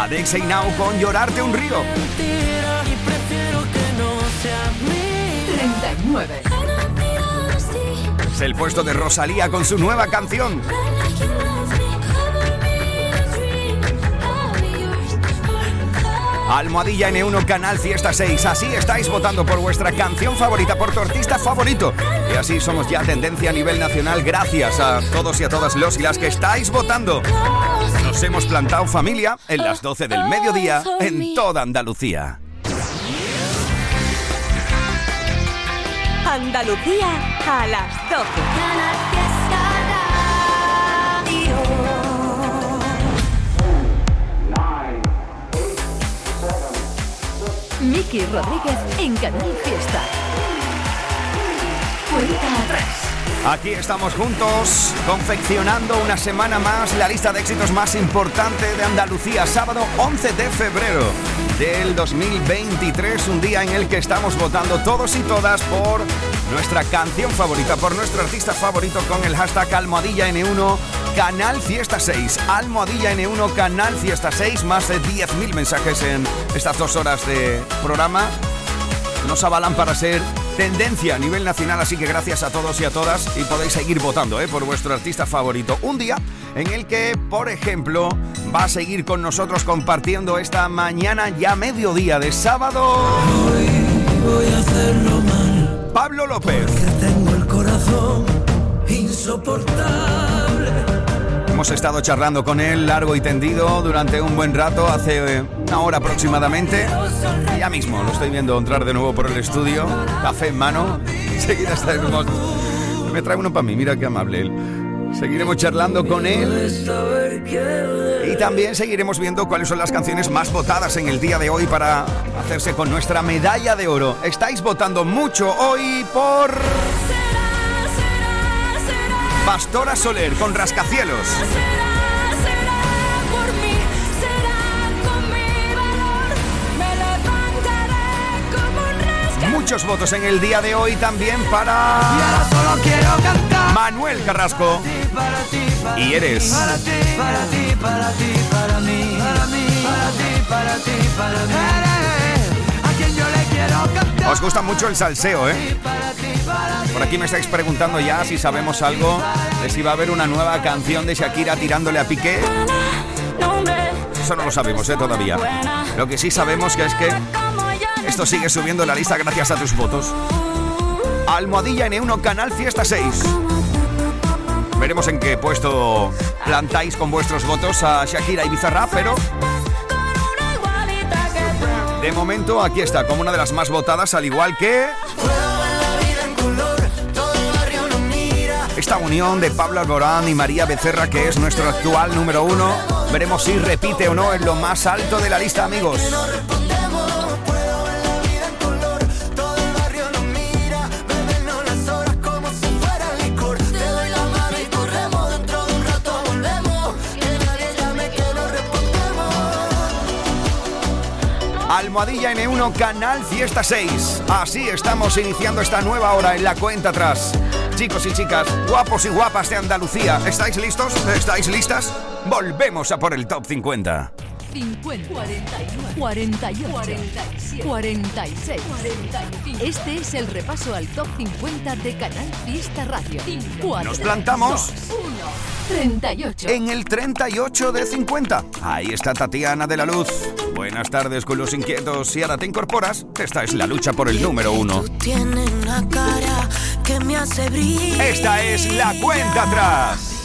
Adexa y Now con Llorarte un río. 39. Es el puesto de Rosalía con su nueva canción. Almohadilla N1 Canal Fiesta 6. Así estáis votando por vuestra canción favorita, por tu artista favorito. Y así somos ya tendencia a nivel nacional gracias a todos y a todas los y las que estáis votando. Nos hemos plantado familia en las 12 del mediodía en toda Andalucía. Andalucía a las 12. Miki Rodríguez en Canal Fiesta. Atrás. Aquí estamos juntos, confeccionando una semana más la lista de éxitos más importante de Andalucía, sábado 11 de febrero del 2023, un día en el que estamos votando todos y todas por nuestra canción favorita, por nuestro artista favorito con el hashtag Almohadilla N1 Canal Fiesta 6. Almohadilla N1 Canal Fiesta 6, más de 10.000 mensajes en estas dos horas de programa. Nos avalan para ser tendencia a nivel nacional, así que gracias a todos y a todas y podéis seguir votando ¿eh? por vuestro artista favorito. Un día en el que, por ejemplo, va a seguir con nosotros compartiendo esta mañana ya mediodía de sábado. Hoy voy a hacerlo mal. Pablo López. tengo el corazón insoportable. Hemos estado charlando con él largo y tendido durante un buen rato, hace eh, una hora aproximadamente. Ya mismo lo estoy viendo entrar de nuevo por el estudio, café en mano. Enseguida estaremos... Me trae uno para mí, mira qué amable él. Seguiremos charlando con él y también seguiremos viendo cuáles son las canciones más votadas en el día de hoy para hacerse con nuestra medalla de oro. Estáis votando mucho hoy por... Pastora Soler con Rascacielos. Muchos votos en el día de hoy también para solo quiero cantar. Manuel Carrasco. Y eres. Para ti, para ti, para ti, para mí. Para mí, para ti, para ti, para mí. Os gusta mucho el salseo, ¿eh? Por aquí me estáis preguntando ya si sabemos algo de si va a haber una nueva canción de Shakira tirándole a Piqué. Eso no lo sabemos, ¿eh? Todavía. Lo que sí sabemos que es que esto sigue subiendo la lista gracias a tus votos. Almohadilla N1 Canal Fiesta 6. Veremos en qué puesto plantáis con vuestros votos a Shakira y Bizarra, pero de momento aquí está, como una de las más votadas, al igual que esta unión de Pablo Alborán y María Becerra, que es nuestro actual número uno. Veremos si repite o no en lo más alto de la lista, amigos. Almohadilla N1 Canal Fiesta 6. Así estamos iniciando esta nueva hora en la cuenta atrás. Chicos y chicas, guapos y guapas de Andalucía, ¿estáis listos? ¿Estáis listas? Volvemos a por el top 50. 50, 49, 48, 47, 46, 45. Este es el repaso al top 50 de Canal Fiesta Radio. 4, Nos plantamos 1, 38. en el 38 de 50. Ahí está Tatiana de la Luz. Buenas tardes con los inquietos. Si ahora te incorporas, esta es la lucha por el número uno. Tiene una cara que me hace brillar. Esta es la cuenta atrás.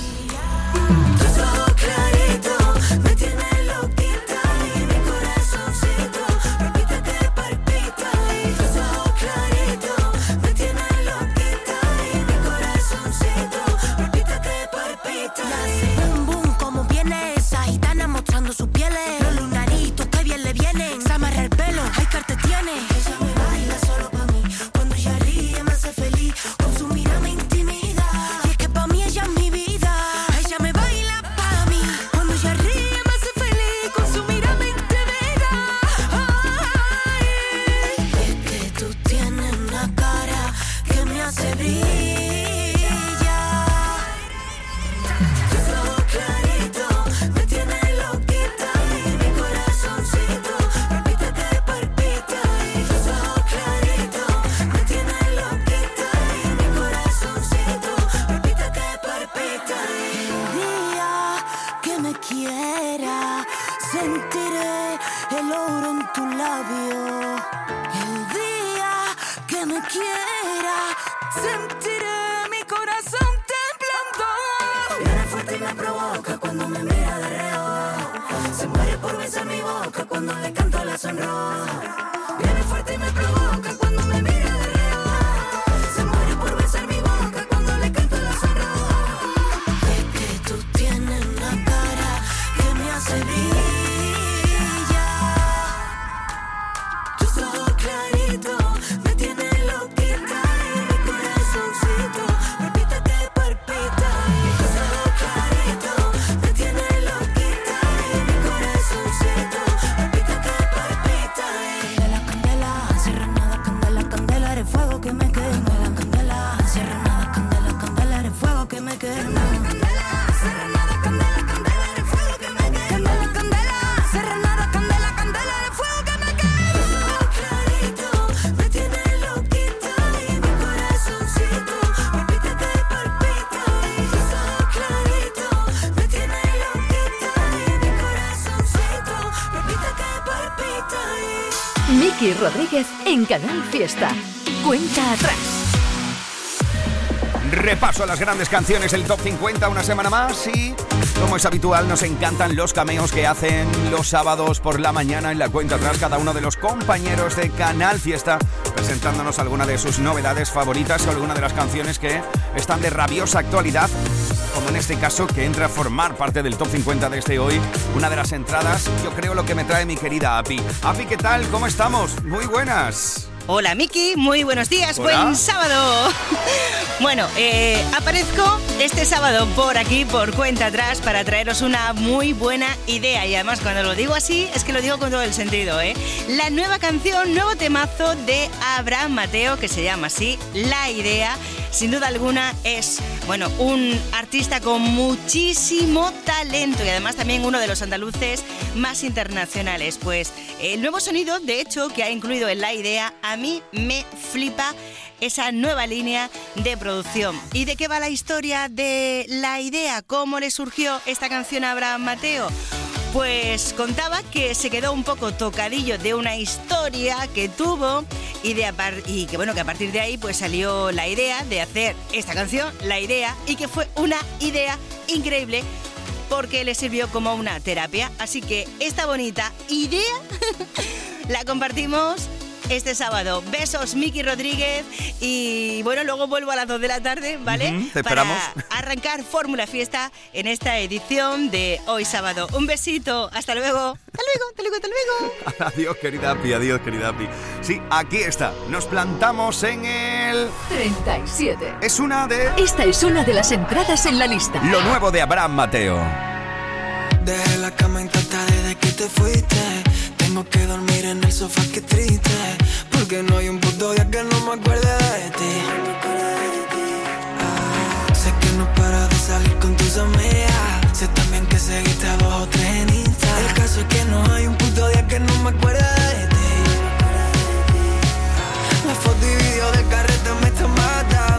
Canal Fiesta. Cuenta atrás. Repaso a las grandes canciones del Top 50 una semana más y, como es habitual, nos encantan los cameos que hacen los sábados por la mañana en la cuenta atrás cada uno de los compañeros de Canal Fiesta presentándonos alguna de sus novedades favoritas o alguna de las canciones que están de rabiosa actualidad en este caso que entra a formar parte del top 50 de este hoy, una de las entradas, yo creo lo que me trae mi querida Api. Api, ¿qué tal? ¿Cómo estamos? Muy buenas. Hola Miki, muy buenos días, Hola. buen sábado. Bueno, eh, aparezco este sábado por aquí, por cuenta atrás, para traeros una muy buena idea. Y además, cuando lo digo así, es que lo digo con todo el sentido, ¿eh? La nueva canción, nuevo temazo de Abraham Mateo, que se llama así, La Idea. Sin duda alguna es, bueno, un artista con muchísimo talento y además también uno de los andaluces más internacionales. Pues el nuevo sonido, de hecho, que ha incluido en La Idea, a mí me flipa esa nueva línea de producción. ¿Y de qué va la historia de la idea? ¿Cómo le surgió esta canción a Abraham Mateo? Pues contaba que se quedó un poco tocadillo de una historia que tuvo y, de, y que bueno, que a partir de ahí pues salió la idea de hacer esta canción, La Idea, y que fue una idea increíble porque le sirvió como una terapia. Así que esta bonita idea la compartimos este sábado. Besos, Miki Rodríguez. Y bueno, luego vuelvo a las 2 de la tarde, ¿vale? Te Para esperamos. arrancar Fórmula Fiesta en esta edición de hoy sábado. Un besito. Hasta luego. Hasta luego, hasta luego, hasta luego. Adiós, querida Api, adiós, querida Api. Sí, aquí está. Nos plantamos en el... 37. Es una de... Esta es una de las entradas en la lista. Lo nuevo de Abraham Mateo. Dejé la cama intacta desde que te fuiste. Tengo que dormir en el sofá, que triste. Porque no hay un puto día que no me acuerde de ti. Ah, sé que no paras de salir con tus amigas. Sé también que seguiste a dos o tres en Insta. El caso es que no hay un puto día que no me acuerde de ti. La foto y video del carrete me están matando.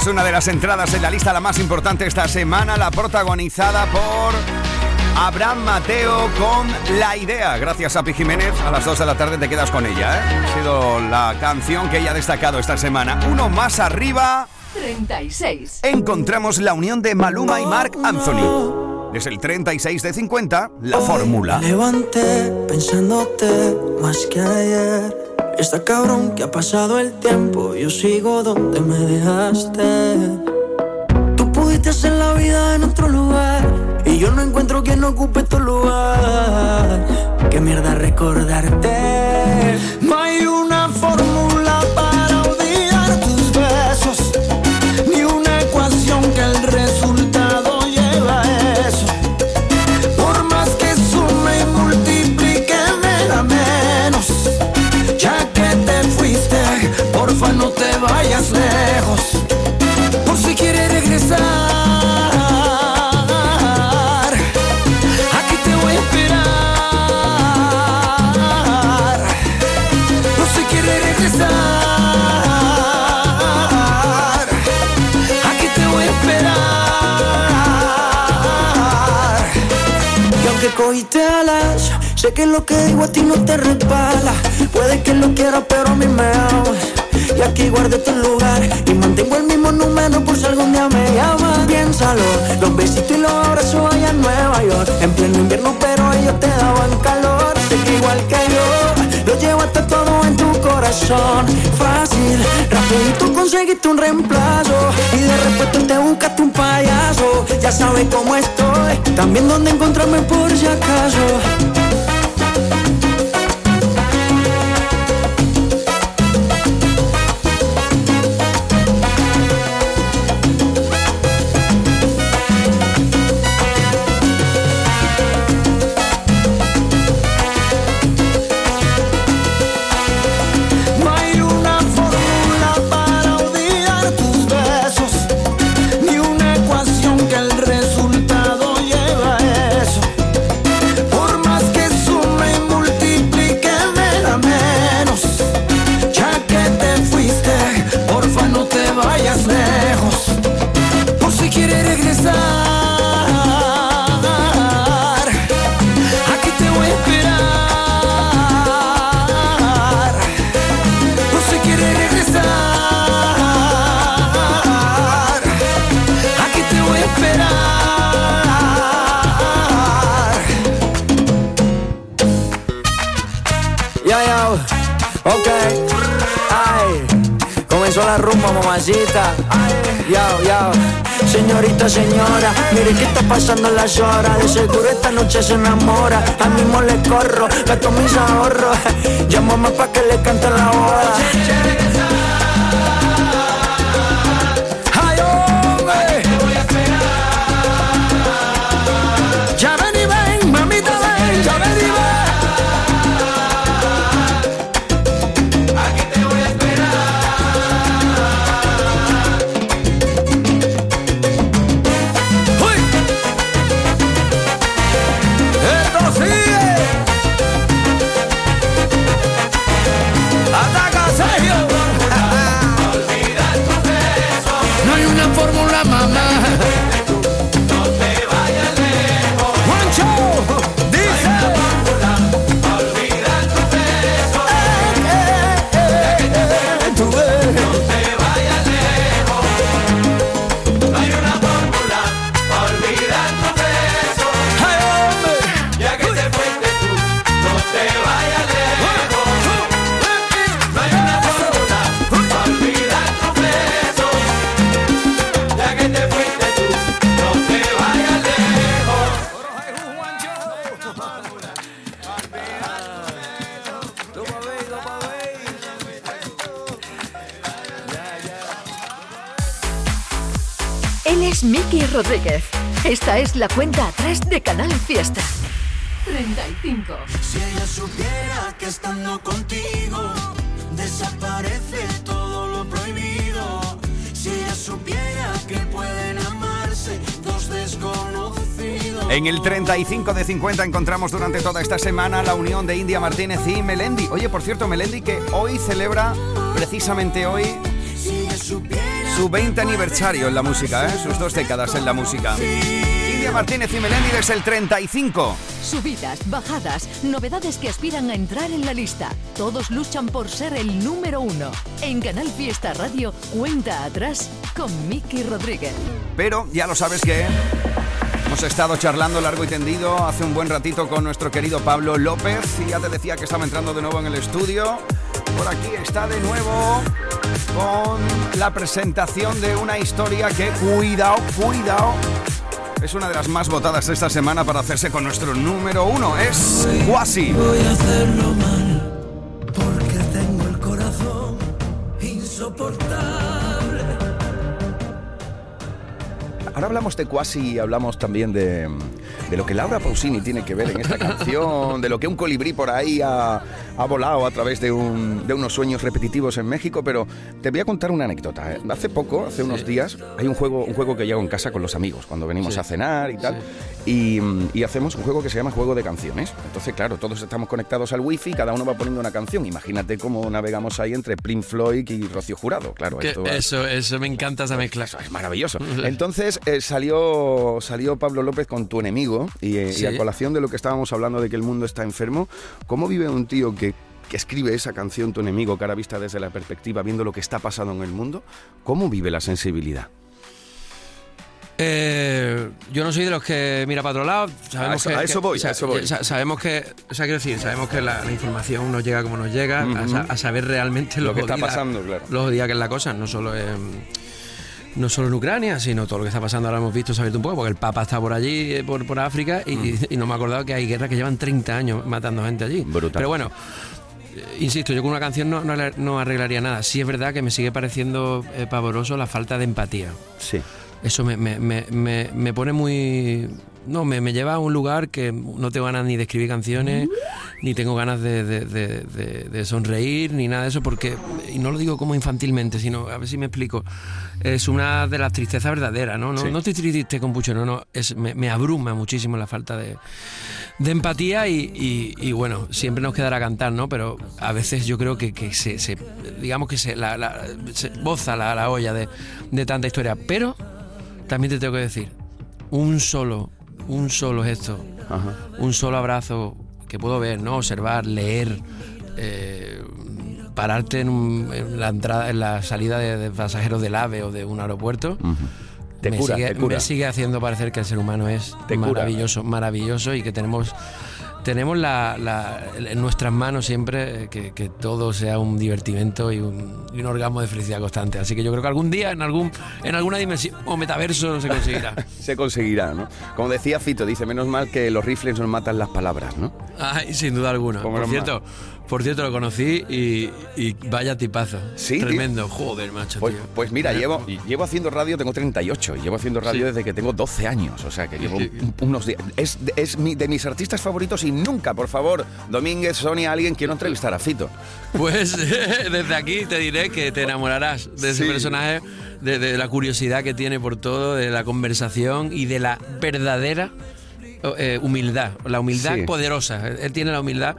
Es una de las entradas en la lista la más importante esta semana, la protagonizada por Abraham Mateo con La Idea. Gracias a Pi Jiménez, a las 2 de la tarde te quedas con ella. ¿eh? Ha sido la canción que ella ha destacado esta semana. Uno más arriba, 36. encontramos la unión de Maluma y Mark Anthony. Desde el 36 de 50, la fórmula. Me levanté pensándote más que ayer. Está cabrón que ha pasado el tiempo. Yo sigo donde me dejaste. Tú pudiste hacer la vida en otro lugar. Y yo no encuentro quien ocupe tu lugar. Qué mierda recordarte. No hay una fórmula Por si quieres regresar Aquí te voy a esperar Por si quieres regresar Aquí te voy a esperar y aunque cogiste alas, sé que lo que digo a ti no te resbala. Puede que lo quieras, pero a mí me amas. Y aquí guardé tu lugar y mantengo el mismo número por si algún día me llamas. Piénsalo, los besitos y los abrazos allá en Nueva York. En pleno invierno, pero ellos te daban calor. Sé que igual que yo, lo llevaste todo en tu corazón. Fácil, rapidito conseguiste un reemplazo. Y de repente te buscaste un payaso. Ya sabes cómo estoy, también dónde encontrarme por si acaso. Fórmula, mamá. Esta es la cuenta atrás de Canal Fiesta. 35. Si ella supiera que estando contigo desaparece todo lo prohibido. Si ella supiera que pueden amarse dos desconocidos. En el 35 de 50 encontramos durante toda esta semana la unión de India Martínez y Melendi. Oye, por cierto, Melendi que hoy celebra, precisamente hoy, Si ella supiera su 20 aniversario en la música, ¿eh? sus dos décadas en la música. Martínez y Melendi desde el 35. Subidas, bajadas, novedades que aspiran a entrar en la lista. Todos luchan por ser el número uno. En Canal Fiesta Radio, cuenta atrás con Miki Rodríguez. Pero ya lo sabes que hemos estado charlando largo y tendido hace un buen ratito con nuestro querido Pablo López y ya te decía que estaba entrando de nuevo en el estudio. Por aquí está de nuevo con la presentación de una historia que, cuidado, cuidado, es una de las más votadas esta semana para hacerse con nuestro número uno. Es Quasi. Voy a hacerlo mal porque tengo el corazón insoportable. Ahora hablamos de Quasi y hablamos también de, de lo que Laura Pausini tiene que ver en esta canción, de lo que un colibrí por ahí ha, ha volado a través de, un- de unos sueños repetitivos en México, pero te voy a contar una anécdota. ¿eh? Hace poco, hace unos días, hay un juego, un juego que llego en casa con los amigos, cuando venimos a cenar y tal, y, mm, y hacemos un juego que se llama Juego de Canciones. Entonces, claro, todos estamos conectados al wifi, cada uno va poniendo una canción. Imagínate cómo navegamos ahí entre Pink Floyd y Rocío Jurado. Claro, esto eso, eso me encanta esa mezcla. eso es maravilloso. Entonces eh, salió, salió Pablo López con tu enemigo y, eh, y a colación de lo que estábamos hablando de que el mundo está enfermo, ¿cómo vive un tío que, que escribe esa canción, tu enemigo, cara vista desde la perspectiva, viendo lo que está pasando en el mundo? ¿Cómo vive la sensibilidad? Eh, yo no soy de los que mira para otro lado. Sabemos A eso- que, a eso que- voy, sa- a eso voy. sa- sabemos que, o sea, quiero decir, sabemos que la, la información nos llega como nos llega, a, sa- a saber realmente Lo lo, que está pasando, claro. Lo jodida que es la cosa, no solo en. No solo en Ucrania, sino todo lo que está pasando ahora hemos visto, saber un poco, porque el Papa está por allí, eh, por, por África, y, y no me he acordado que hay guerras que llevan 30 años matando gente allí. Brutal. Pero bueno, eh, insisto, yo con una canción no, no, arreglaría nada. Sí es verdad que me sigue pareciendo eh, pavoroso la falta de empatía. Sí. Eso me, me, me, me, me pone muy... No, me, me lleva a un lugar que no tengo ganas ni de escribir canciones, ni tengo ganas de, de- de- de- de sonreír, ni nada de eso, porque, y no lo digo como infantilmente, sino, a ver si me explico, es una de las tristezas verdaderas, ¿no? No, Sí. no estoy triste con Pucho, no, no, es, me, me abruma muchísimo la falta de, de empatía y, y- y, bueno, siempre nos quedará cantar, ¿no? Pero a veces yo creo que, que se, se- digamos que se, la, la- se boza la, la olla de, de tanta historia, pero también te tengo que decir, un solo, un solo gesto, Ajá. un solo abrazo que puedo ver, ¿no? Observar, leer, eh, pararte en, un- en la entrada, en la salida de, de pasajeros del AVE o de un aeropuerto. Te me, cura, sigue, te cura. me sigue haciendo parecer que el ser humano es Te cura. maravilloso, maravilloso y que tenemos tenemos la, la- en nuestras manos siempre eh, que, que todo sea un divertimento y un, y un orgasmo de felicidad constante. Así que yo creo que algún día en algún en alguna dimensión o metaverso se conseguirá. Se conseguirá, ¿no? Como decía Fito, dice, menos mal que los rifles nos matan las palabras, ¿no? Ay, sin duda alguna. Por cierto, por cierto, lo conocí y, y vaya tipazo. Sí, tío. Tremendo. Joder, macho, Pues, tío. pues mira, llevo, llevo haciendo radio, tengo 38, y llevo haciendo radio Sí. desde que tengo 12 años, o sea que llevo un- unos días. Es, es mi- de mis artistas favoritos y nunca, por favor, Domínguez, Sonia, alguien quiero entrevistar a Fito. Pues desde aquí te diré que te enamorarás de ese Sí. personaje, de, de la curiosidad que tiene por todo, de la conversación y de la verdadera eh, humildad, la humildad Sí. poderosa. Él tiene la humildad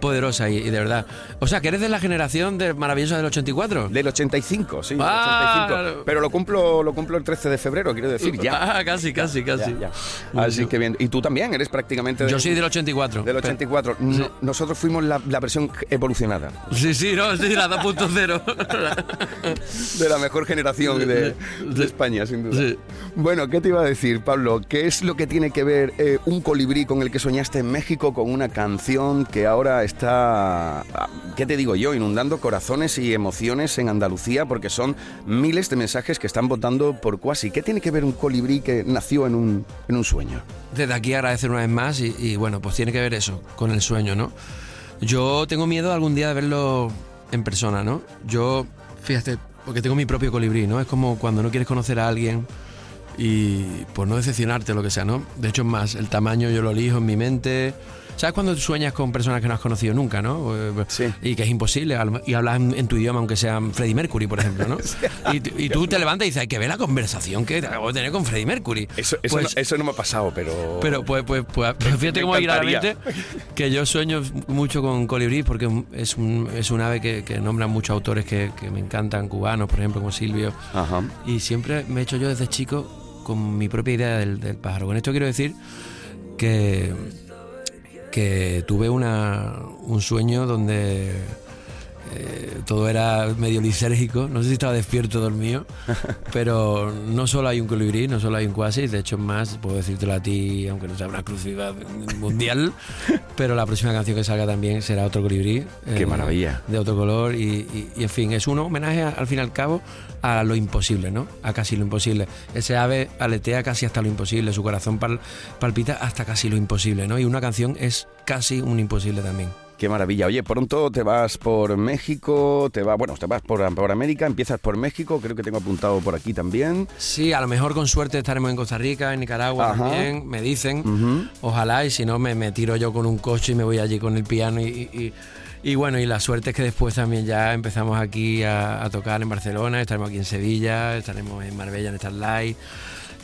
poderosa y, y de verdad. O sea, que eres de la generación de maravillosa del 84. Del 85, sí, Ah, 85. claro. Pero lo cumplo, lo cumplo el 13 de febrero, quiero decir, ya. Ah, casi, casi, casi. ya, ya. Así que bien. Y tú también eres prácticamente Yo del- soy del 84. del 84. No- nosotros fuimos la, la versión evolucionada Sí, sí, no, sí, la 2.0. de la mejor generación de, de España, sin duda. Sí. Bueno, ¿qué te iba a decir, Pablo? ¿Qué es lo que tiene que ver eh, un colibrí con el que soñaste en México con una canción que ahora está, ¿qué te digo yo?, inundando corazones y emociones en Andalucía porque son miles de mensajes que están votando por Cuasi. ¿Qué tiene que ver un colibrí que nació en un, en un sueño? Desde aquí agradecer una vez más y, bueno, pues tiene que ver eso, con el sueño, ¿no? Yo tengo miedo algún día de verlo en persona, ¿no? Yo, fíjate, porque tengo mi propio colibrí, ¿no? Es como cuando no quieres conocer a alguien y por no decepcionarte, lo que sea, ¿no? De hecho, es más, el tamaño yo lo elijo en mi mente. ¿Sabes cuando sueñas con personas que no has conocido nunca, ¿no? Sí. Y que es imposible, y hablas en, en tu idioma, aunque sea Freddie Mercury, por ejemplo, ¿no? y, y tú te levantas y dices, hay que ver la conversación que acabo de tener con Freddie Mercury. Eso, eso, Pues- no, eso no me ha pasado, pero. pero pues, pues, pues, pues fíjate cómo claramente que yo sueño mucho con colibrí porque es un, es un ave que, que nombran muchos autores que, que me encantan, cubanos, por ejemplo, como Silvio. Ajá. Y siempre me he hecho yo desde chico con mi propia idea del, del pájaro. Con esto quiero decir que, que tuve una, un sueño donde eh, todo era medio lisérgico. No sé si estaba despierto o dormido, pero no solo hay un colibrí, no solo hay un cuasi. De hecho, más, puedo decírtelo a ti, aunque no sea una exclusiva mundial, pero la próxima canción que salga también será otro colibrí. Qué eh, maravilla. de otro color y, y- y, en fin, es un homenaje al fin y al cabo a lo imposible, ¿no? A casi lo imposible. Ese ave aletea casi hasta lo imposible, su corazón pal- palpita hasta casi lo imposible, ¿no? Y una canción es casi un imposible también. Qué maravilla. Oye, pronto te vas por México, te vas, bueno, te vas por, por América, empiezas por México, creo que tengo apuntado por aquí también. Sí, a lo mejor con suerte estaremos en Costa Rica, en Nicaragua Ajá. también, me dicen. Ojalá, y si no, me, me tiro yo con un coche y me voy allí con el piano. Y, y- y bueno, y la suerte es que después también ya empezamos aquí a, a tocar en Barcelona, estaremos aquí en Sevilla, estaremos en Marbella en Starlight.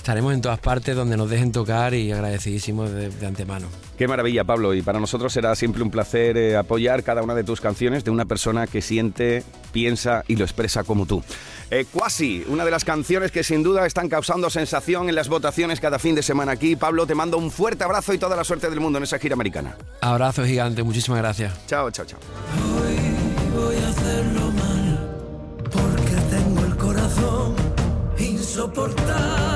Estaremos en todas partes donde nos dejen tocar y agradecidísimos de, de antemano. Qué maravilla, Pablo. Y para nosotros será siempre un placer eh, apoyar cada una de tus canciones de una persona que siente, piensa y lo expresa como tú. Eh, Quasi, una de las canciones que sin duda están causando sensación en las votaciones cada fin de semana aquí. Pablo, te mando un fuerte abrazo y toda la suerte del mundo en esa gira americana. Abrazo gigante, muchísimas gracias. Chao, chao, chao. Voy a hacerlo mal porque tengo el corazón insoportable.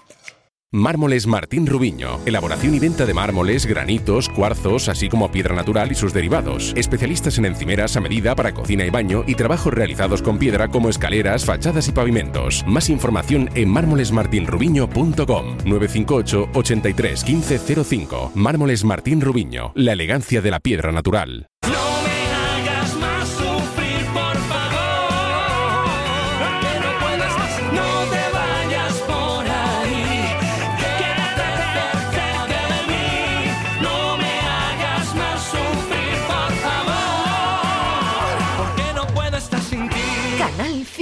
Mármoles Martín Rubiño. Elaboración y venta de mármoles, granitos, cuarzos, así como piedra natural y sus derivados. Especialistas en encimeras a medida para cocina y baño y trabajos realizados con piedra como escaleras, fachadas y pavimentos. Más información en mármolesmartinrubiño.com 958 83 1505. Mármoles Martín Rubiño. La elegancia de la piedra natural.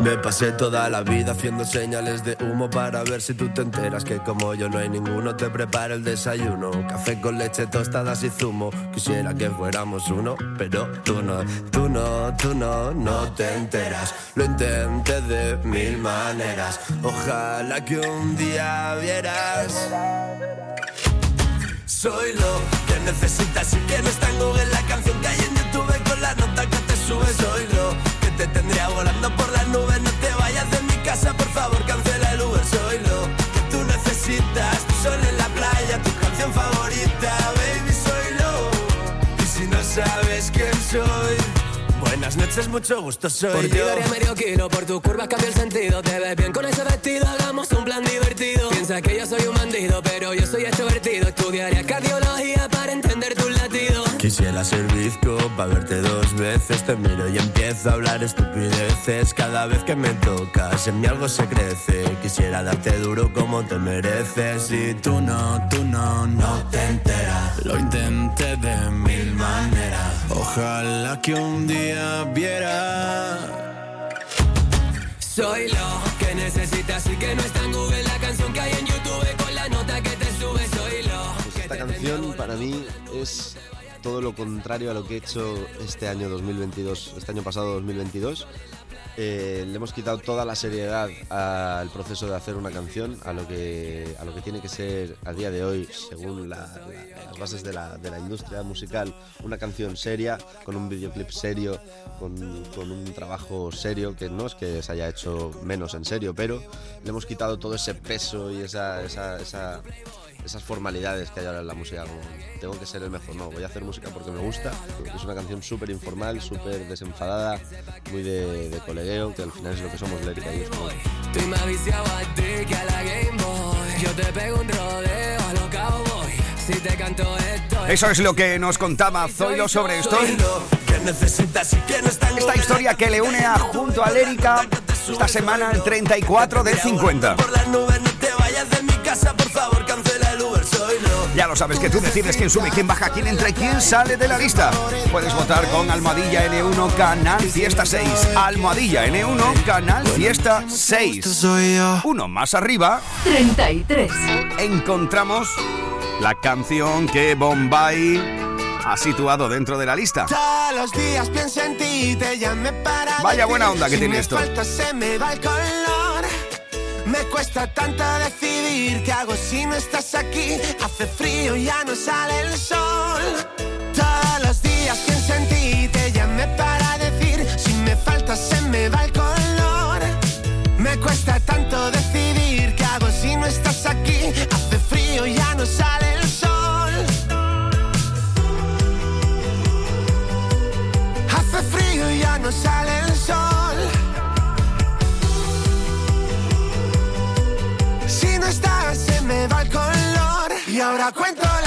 Me pasé toda la vida haciendo señales de humo para ver si tú te enteras que como yo no hay ninguno te prepara el desayuno. Café con leche, tostadas y zumo. Quisiera que fuéramos uno, pero tú no, tú no, tú no, no te enteras. Lo intenté de mil maneras. Ojalá que un día vieras. Soy lo que necesitas y que no está en la canción te tendría volando por las nubes. No te vayas de mi casa, por favor, cancela el Uber. Soy lo que tú necesitas. Tu sol en la playa, tu canción favorita, baby. Soy lo. Y si no sabes quién soy, buenas noches, mucho gusto. Soy Por ti yo. daría medio kilo, por tu curva cambia el sentido. Te ves bien con ese vestido, hagamos un plan divertido. Piensa que yo soy un bandido, pero yo soy extrovertido. Estudiaría cardiología bizco para verte dos veces. Te miro y empiezo a hablar estupideces. Cada vez que me tocas, en mí algo se crece. Quisiera darte duro como te mereces. Y tú no, tú no, no te enteras. Lo intenté de mil maneras. Ojalá que un día viera. Soy lo que necesitas y que no está en Google la canción que hay en YouTube con la nota que te sube. Soy lo Pues esta canción para mí es todo lo contrario a lo que he hecho este año 2022, este año pasado 2022. Eh, le hemos quitado toda la seriedad al proceso de hacer una canción, a lo que, a lo que tiene que ser a día de hoy, según la- la- las bases de la, de la industria musical, una canción seria, con un videoclip serio, con, con un trabajo serio, que no es que se haya hecho menos en serio, pero le hemos quitado todo ese peso y esa, esa- esa- esas formalidades que hay ahora en la música, como tengo que ser el mejor, no, voy a hacer música porque me gusta, porque es una canción súper informal, súper desenfadada, muy de, de colegueo, que al final es lo que somos Lérica y yo somos. Estoy más viciado a ti que a la Game Boy. Yo te pego un rodeo a los cowboy. Si te canto esto. Eso es lo que nos contaba Zoilo sobre esto. Esta historia que le une a junto a Lérica esta semana el 34 del 50. Por las nubes no te vayas de mi casa, por favor, Ya lo sabes que tú decides quién sube, quién baja, quién entra y quién sale de la lista. Puedes votar con Almohadilla N1 Canal Fiesta 6. Almohadilla N1 Canal Fiesta 6. Uno más arriba 33. encontramos la canción que Bombay ha situado dentro de la lista. Todos los días pienso en ti, te llamé para. Vaya buena onda que si tiene me esto. falta, se me va el color. Me cuesta tanto decidir qué hago si no estás aquí. Hace frío, ya no sale el sol. Todos los días pienso en ti, te llamé para decir si me falta, se me va el color. Me cuesta tanto decidir qué hago si no estás aquí. Hace frío, ya no sale el sol. Hace frío y ya no sale Y ahora cuento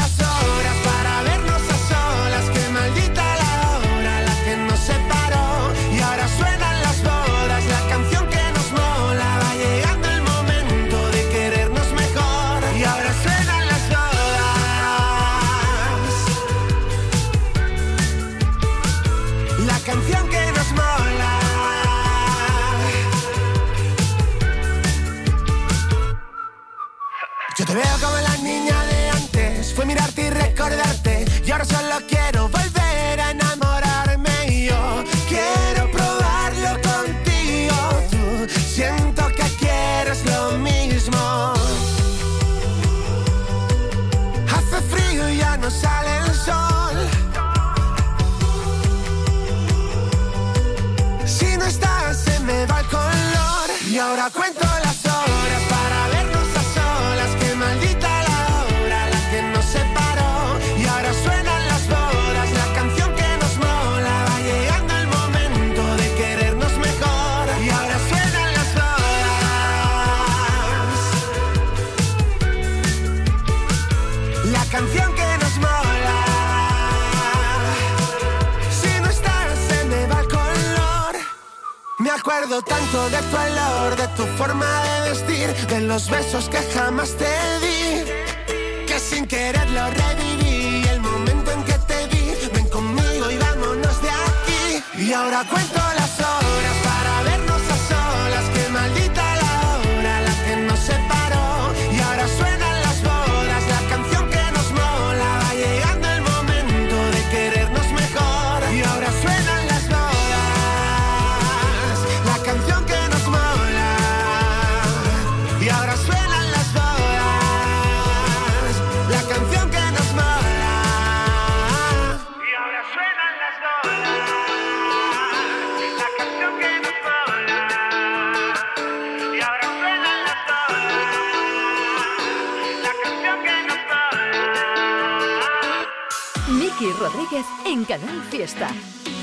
Canal Fiesta.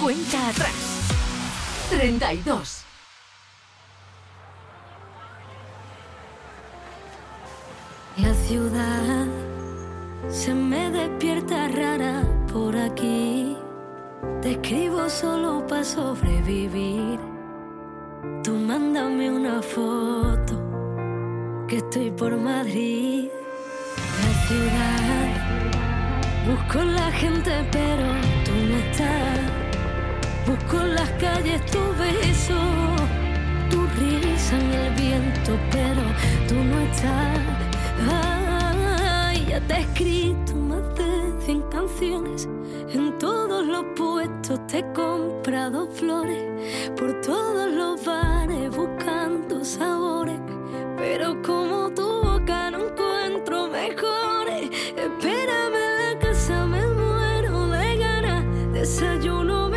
Cuenta atrás. 32. La ciudad se me despierta rara por aquí. Te escribo solo para sobrevivir. Tú mándame una foto, que estoy por Madrid. La ciudad, busco la gente, pero Busco en las calles tu beso, tu risa en el viento, pero tú no estás. Ay, ya te he escrito más de 100 canciones. En todos los puestos te he comprado flores. Por todos los bares buscando sabores. Pero como tu boca no encuentro mejores. Desayuno,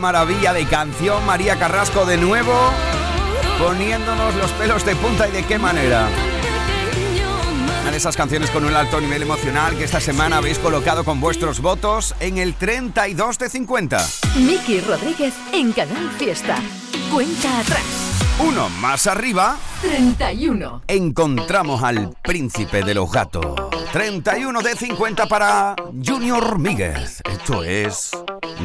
maravilla de canción, María Carrasco de nuevo, poniéndonos los pelos de punta y de qué manera. Una de esas canciones con un alto nivel emocional que esta semana habéis colocado con vuestros votos en el 32 de 50. Miki Rodríguez en Canal Fiesta. Cuenta atrás. Uno más arriba, 31. encontramos al príncipe de los gatos. 31 de 50 para Junior Míguez. Esto es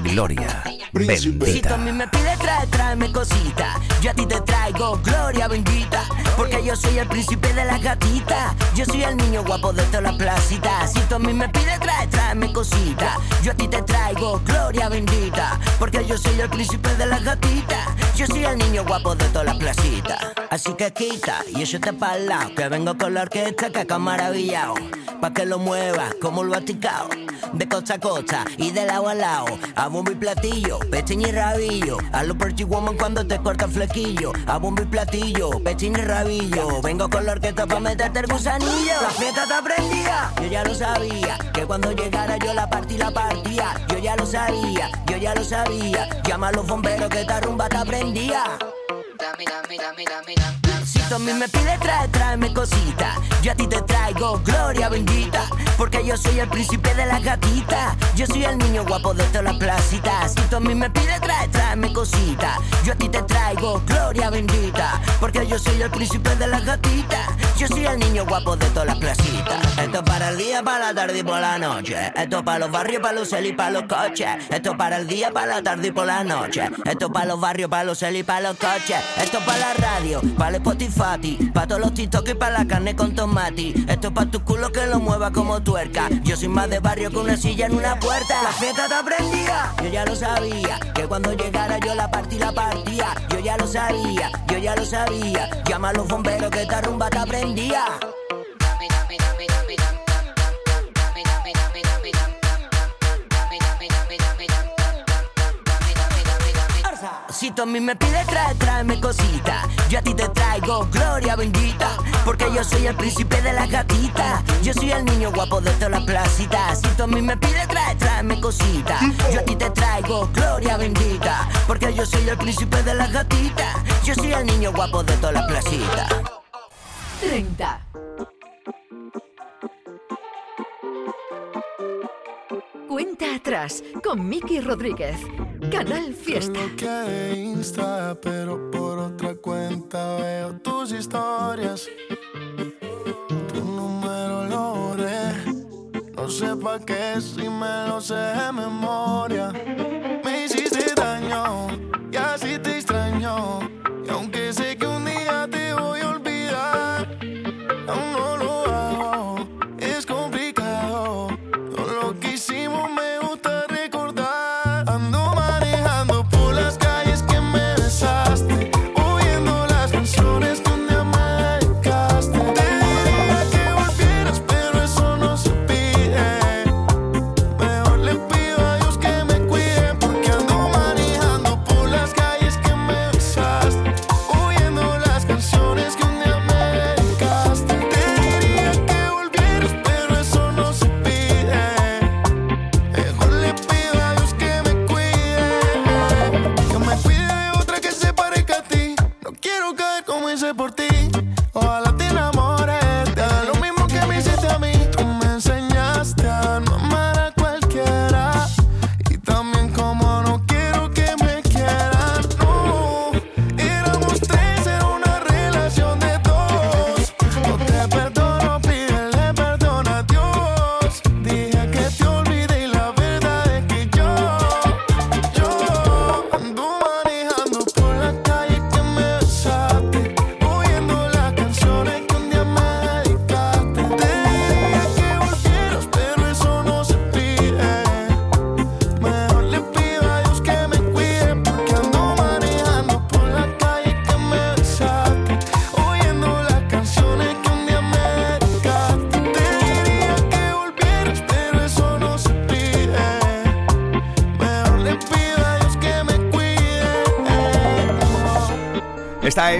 Gloria Si tú Bendita. a mí me pides trae, tráeme cosita. Yo a ti te traigo gloria bendita. Porque yo soy el príncipe de las gatitas. Yo soy el niño guapo de todas las placitas Si tú a mí me pides trae, tráeme cosita. Yo a ti te traigo gloria bendita. Porque yo soy el príncipe de las gatitas. Yo soy el niño guapo de todas las placitas Así que quita y para el lado Que vengo con la orquesta que acá maravillado Pa' que lo muevas como lo aticao De costa a costa y de lado a lado A bombo y platillo, pechín y rabillo. A lo Perky Woman cuando te corta el flequillo. A bombo y platillo, pechín y rabillo. Vengo con la orquesta pa' meterte el gusanillo. La fiesta está prendida, yo ya lo sabía. Que cuando llegara yo la partí, la partía. Yo ya lo sabía, yo ya lo sabía. Llama a los bomberos que esta rumba está prendida si tú a mí me pides trae, tráeme cosita. Yo a ti te traigo gloria bendita Porque yo soy el príncipe de las gatitas Yo soy el niño guapo de todas las placitas. Si tú a mí me pides trae, tráeme cosita. Yo a ti te traigo gloria bendita Porque yo soy el príncipe de las gatitas Yo soy el niño guapo de todas las placitas. Esto es para el día, para la tarde y por la noche. Esto es para los barrios, para los cel y para los coches. Esto es para el día, para la tarde y por la noche. Esto es para los barrios, para los cel y para los coches Esto es para la radio, para el Spotify Para todos los TikTok y para la carne con tomate Esto es para tu culo que lo mueva como tuerca. Yo soy más de barrio que una silla en una puerta. La fiesta está prendida, yo ya lo sabía Que cuando llegara yo la partí, la partía. Yo ya lo sabía, yo ya lo sabía. Llama a los bomberos que esta rumba está prendida tú a mí me pides trae, tráeme cosita. Yo a ti te traigo gloria bendita. Porque yo soy el príncipe de las gatitas. Yo soy el niño guapo de todas las placitas. Si tú mí me pides trae, tráeme cosita. Yo a ti te traigo gloria bendita. Porque yo soy el príncipe de las gatitas. Yo soy el niño guapo de todas las placitas. 30. Cuenta atrás con Miki Rodríguez. Canal Fiesta. que Insta, pero por otra cuenta veo tus historias. Tu número lo borré. No sé pa' qué si me lo sé de memoria.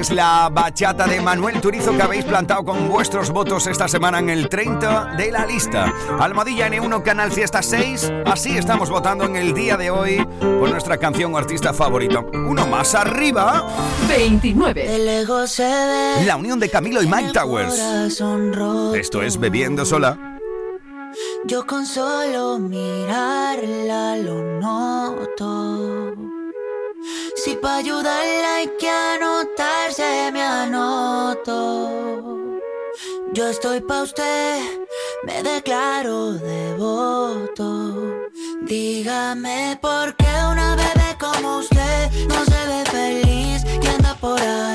Es la bachata de Manuel Turizo que habéis plantado con vuestros votos esta semana en el 30 de la lista. Almohadilla N1 Canal Fiesta 6. Así estamos votando en el día de hoy por nuestra canción o artista favorito. Uno más arriba. 29. La unión de Camilo y Mike Towers. Esto es Bebiendo Sola. Yo con solo mirarla lo noto. Para ayudarla hay que anotarse, me anoto. Yo estoy pa' usted, me declaro devoto. Dígame por qué una bebé como usted no se ve feliz y anda por ahí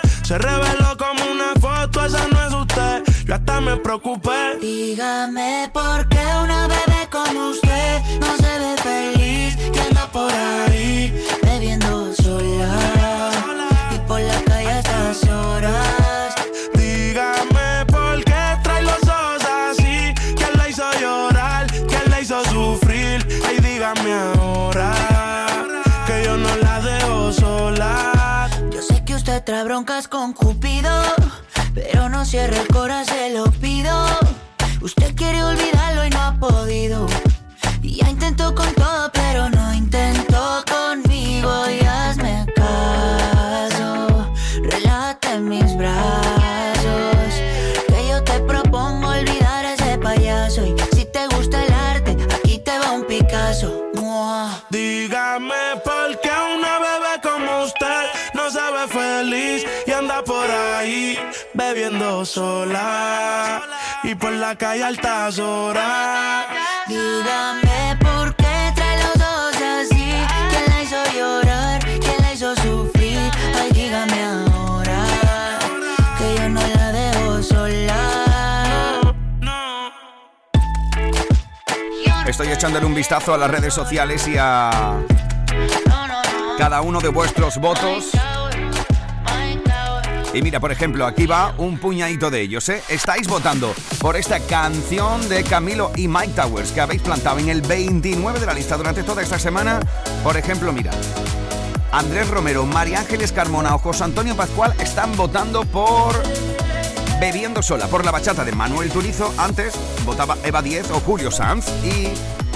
Se reveló como una foto, esa no es usted. Yo hasta me preocupé. Dígame por qué una bebé como usted no se ve feliz y anda por ahí bebiendo sola y por la calle a estas. Usted trae broncas con Cupido, pero no cierre el corazón, se lo pido. Usted quiere olvidarlo y no ha podido. Y ya intentó con todo, pero no intentó sola y por la calle altas horas. Dígame por qué trae los dos así. ¿Quién la hizo llorar? ¿Quién la hizo sufrir? Ay, dígame ahora que yo no la dejo sola. Estoy echándole un vistazo a las redes sociales y a cada uno de vuestros votos. Y mira, por ejemplo, aquí va un puñadito de ellos, ¿eh? Estáis votando por esta canción de Camilo y Mike Towers que habéis plantado en el 29 de la lista durante toda esta semana. Por ejemplo, mira, Andrés Romero, María Ángeles Carmona o José Antonio Pascual están votando por Bebiendo Sola, por la bachata de Manuel Turizo. Antes votaba Eva Diez o Julio Sanz. Y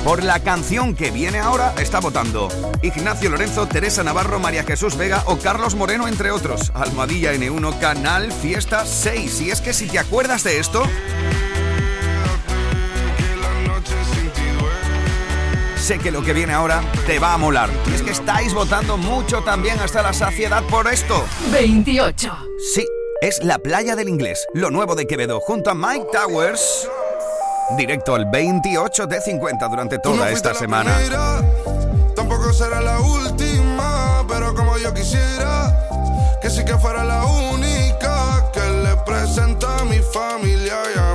por la canción que viene ahora está votando Ignacio Lorenzo, Teresa Navarro, María Jesús Vega o Carlos Moreno, entre otros. Almohadilla N1, Canal Fiesta 6. Y es que si te acuerdas de esto... Sé que lo que viene ahora te va a molar. Y es que estáis votando mucho también hasta la saciedad por esto. 28. Sí, es La Playa del Inglés, lo nuevo de Quevedo, junto a Mike Towers. Directo al 28 de 50 durante no toda fuiste esta semana. primera, tampoco será la última, pero como yo quisiera que sí que fuera la única que le presenta a mi familia y a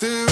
Te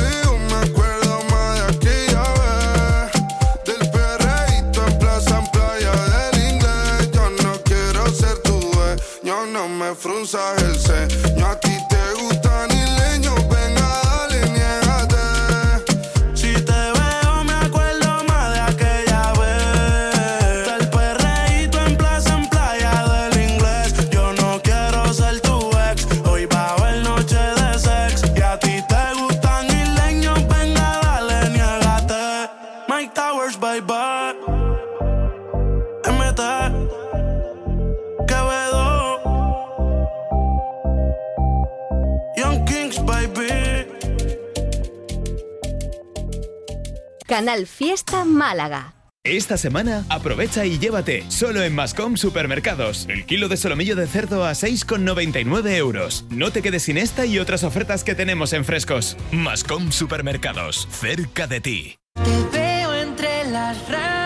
Málaga. Esta semana aprovecha y llévate solo en Mascom Supermercados el kilo de solomillo de cerdo a 6,99 euros. No te quedes sin esta y otras ofertas que tenemos en frescos. Mascom Supermercados, cerca de ti. Te veo entre las ramblas,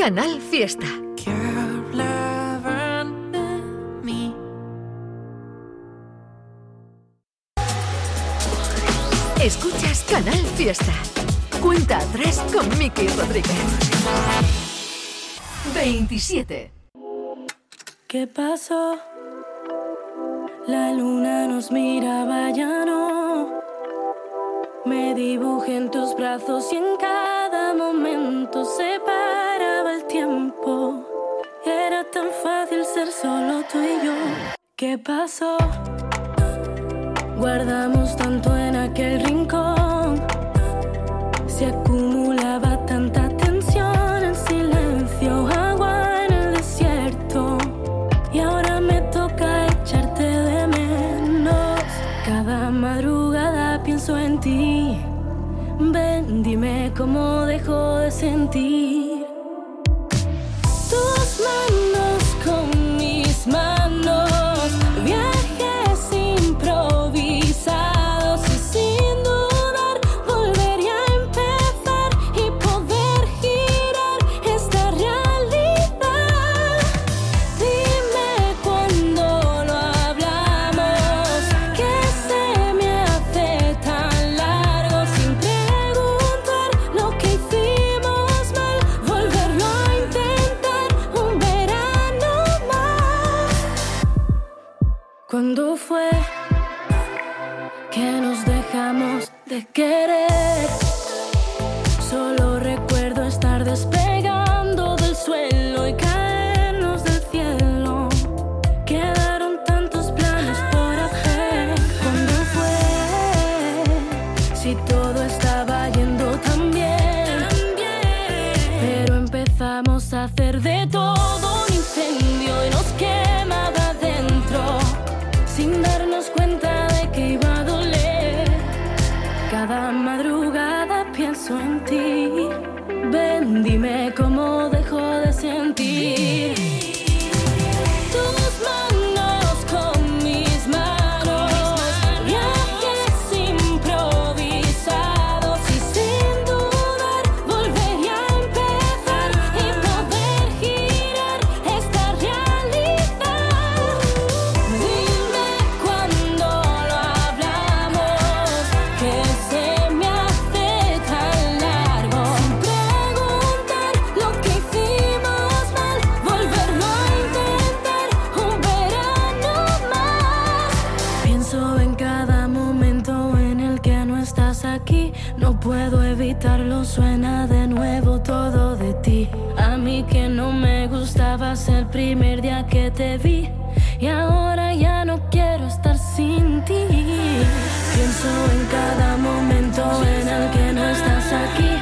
Canal Fiesta. Escuchas Canal Fiesta. Cuenta atrás con Miki Rodríguez. 27. ¿Qué pasó? La luna nos miraba ya no. Me dibujé en tus brazos y en cada momento se solo tú y yo. ¿Qué pasó? Guardamos tanto en aquel rincón. Se acumulaba tanta tensión en silencio, agua en el desierto. Y ahora me toca echarte de menos. Cada madrugada pienso en ti. Ven, dime cómo dejo de sentir. Dime cómo gustabas el primer día que te vi. Y ahora ya no quiero estar sin ti. Pienso en cada momento en el que no estás aquí.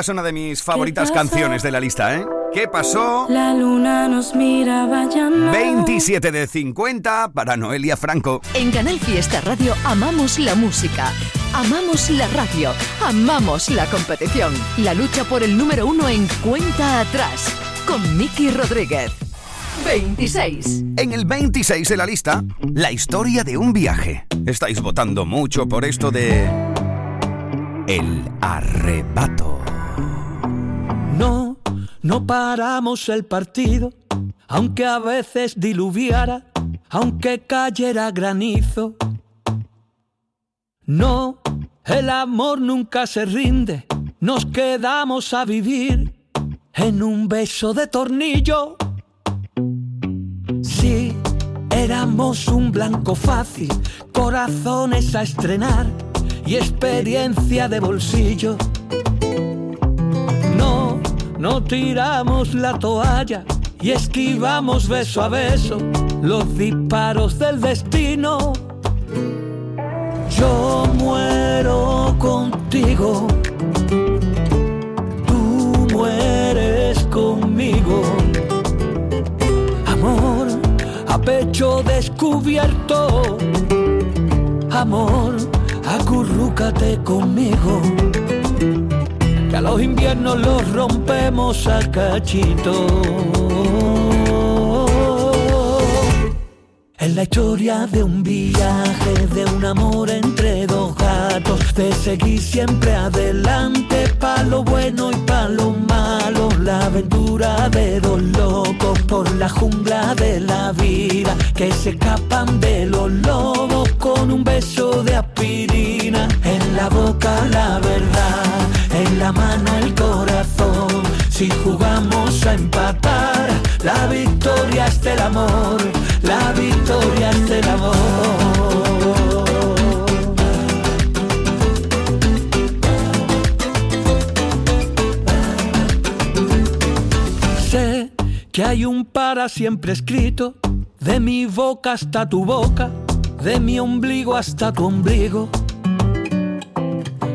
Esta es una de mis favoritas canciones de la lista, ¿eh? ¿Qué pasó? La luna nos miraba ya no. 27 de 50 para Noelia Franco. En Canal Fiesta Radio amamos la música, amamos la radio, amamos la competición, la lucha por el número uno en cuenta atrás. con Miki Rodríguez. 26. En el 26 de la lista, la historia de un viaje. Estáis votando mucho por esto de... El arrebato. No, no paramos el partido, aunque a veces diluviara, aunque cayera granizo. No, el amor nunca se rinde, nos quedamos a vivir en un beso de tornillo. Sí, éramos un blanco fácil, corazones a estrenar y experiencia de bolsillo. No, tiramos la toalla y esquivamos beso a beso los disparos del destino. Yo muero contigo, tú mueres conmigo. Amor a pecho descubierto, amor, acurrúcate conmigo. Que a los inviernos los rompemos a cachito. Es la historia de un viaje, de un amor entre dos gatos, de seguir siempre adelante, pa' lo bueno y pa' lo malo, la aventura de dos locos por la jungla de la vida, que se escapan de los lobos con un beso de aspirina, en la boca la verdad, si jugamos a empatar, la victoria es del amor, la victoria es del amor. Sé que hay un para siempre escrito, de mi boca hasta tu boca, de mi ombligo hasta tu ombligo.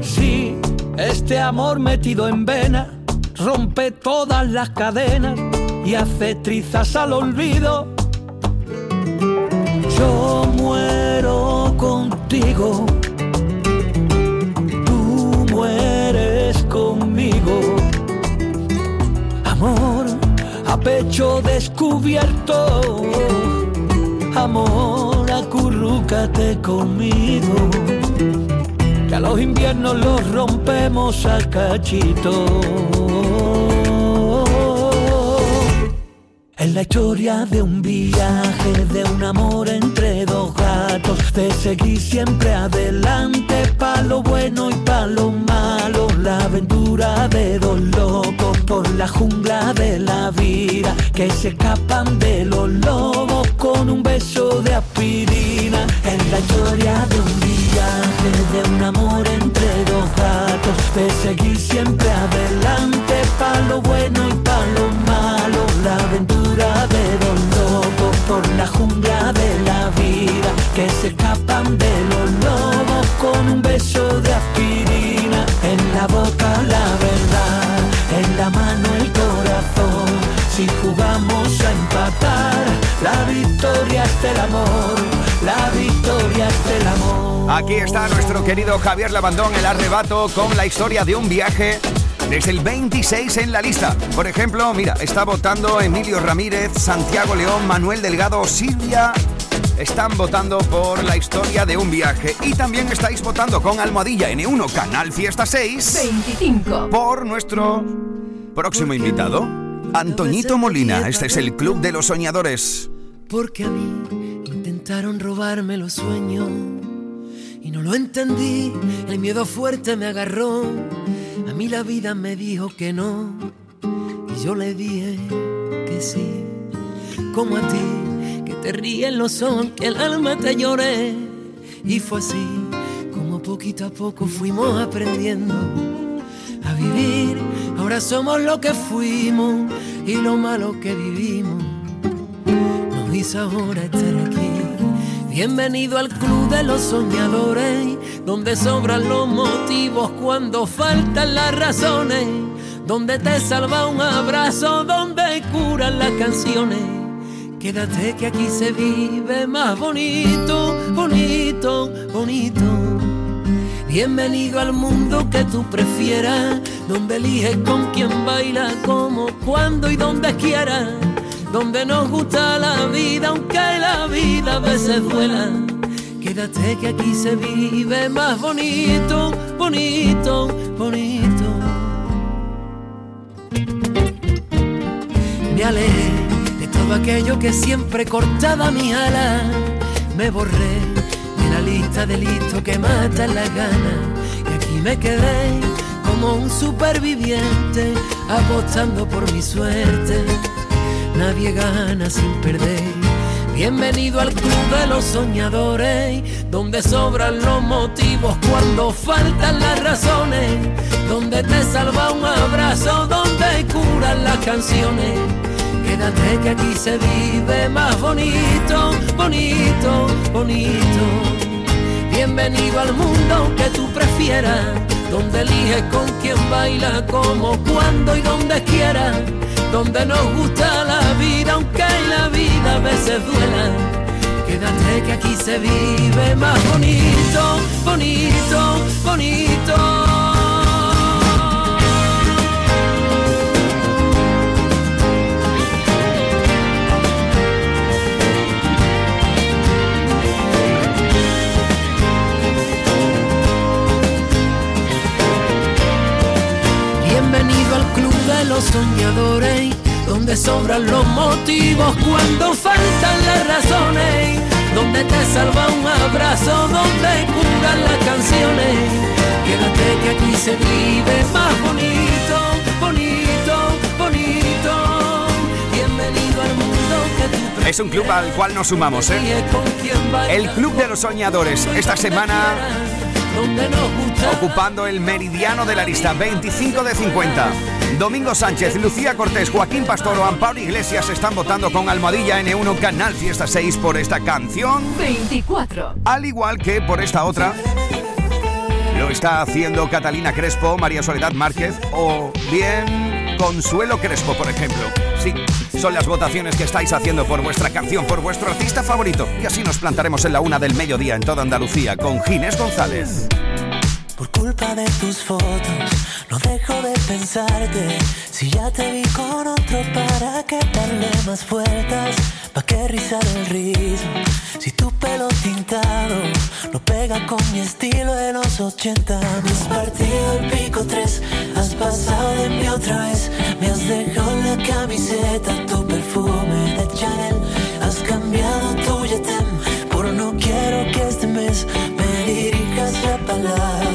Sí, este amor metido en vena rompe todas las cadenas y hace trizas al olvido. Yo muero contigo, tú mueres conmigo. Amor a pecho descubierto, amor acurrúcate conmigo. Que a los inviernos los rompemos a cachito. Es la historia de un viaje, de un amor entre dos gatos, de seguir siempre adelante, pa' lo bueno y pa' lo malo, la aventura de dos locos por la jungla de la vida, que se escapan de los lobos con un beso de aspirina. Es la historia de un viaje, de un amor entre dos gatos, de seguir siempre adelante, pa' lo bueno y pa' lo malo, la aventura de dos lobos por la jungla de la vida, que se escapan de los lobos con un beso de aspirina, en la boca la verdad, en la mano el corazón, si jugamos a empatar, la victoria es del amor, la victoria es del amor. Aquí está nuestro querido Javier Labandón, el arrebato, con la historia de un viaje desde el 26 en la lista. Por ejemplo, mira, está votando Emilio Ramírez, Santiago León, Manuel Delgado, Silvia. Están votando por la historia de un viaje. Y también estáis votando con Almohadilla N1, Canal Fiesta 6. 25. Por nuestro próximo invitado, Antoñito Molina. Este es el Club de los Soñadores. Porque a mí intentaron robarme los sueños y no lo entendí. El miedo fuerte me agarró. A mí la vida me dijo que no y yo le dije que sí. Como a ti, que te ríen los ojos, que el alma te lloré. Y fue así como poquito a poco fuimos aprendiendo a vivir. Ahora somos lo que fuimos y lo malo que vivimos ahora estar aquí. Bienvenido al club de los soñadores, donde sobran los motivos cuando faltan las razones, donde te salva un abrazo, donde curan las canciones. Quédate que aquí se vive más bonito, bonito, bonito. Bienvenido al mundo que tú prefieras, donde eliges con quién baila, cómo como cuando y donde quiera, donde nos gusta la vida, aunque la vida a veces duela. Quédate que aquí se vive más bonito, bonito, bonito. Me alejé de todo aquello que siempre cortaba mi ala. Me borré de la lista de listos que matan las ganas. Y aquí me quedé como un superviviente apostando por mi suerte. Nadie gana sin perder. Bienvenido al club de los soñadores, donde sobran los motivos cuando faltan las razones, donde te salva un abrazo, donde curan las canciones. Quédate que aquí se vive más bonito, bonito, bonito. Bienvenido al mundo que tú prefieras, donde eliges con quién baila, como, cuando y donde quieras, donde nos gusta la vida, aunque la vida a veces duela. Quédate que aquí se vive más bonito, bonito, bonito. Bienvenido de los soñadores, donde sobran los motivos cuando faltan las razones, donde te salva un abrazo, donde curan las canciones. Quédate que aquí se vive más bonito, bonito, bonito. Bienvenido al mundo que tú Es un club al cual nos sumamos, ¿eh? El Club de los Soñadores. Esta semana ocupando el meridiano de la lista 25 de 50. Domingo Sánchez, Lucía Cortés, Joaquín Pastor o Amparo Iglesias están votando con Almohadilla N1 Canal Fiesta 6 por esta canción. 24. Al igual que por esta otra. Lo está haciendo Catalina Crespo, María Soledad Márquez o bien Consuelo Crespo, por ejemplo. Sí, son las votaciones que estáis haciendo por vuestra canción, por vuestro artista favorito. Y así nos plantaremos en la una del mediodía en toda Andalucía con Ginés González. Por culpa de tus fotos, no dejo de pensarte. Si ya te vi con otro, ¿para qué darle más vueltas? ¿Pa' qué rizar el rizo? Si tu pelo tintado no pega con mi estilo de los 80. Me has partido el pico 3, has pasado de mí otra vez. Me has dejado la camiseta tu perfume de Chanel. Has cambiado tu yetem por no quiero que este mes me dirijas la palabra.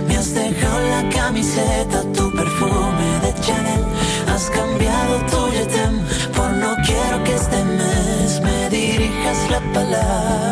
tu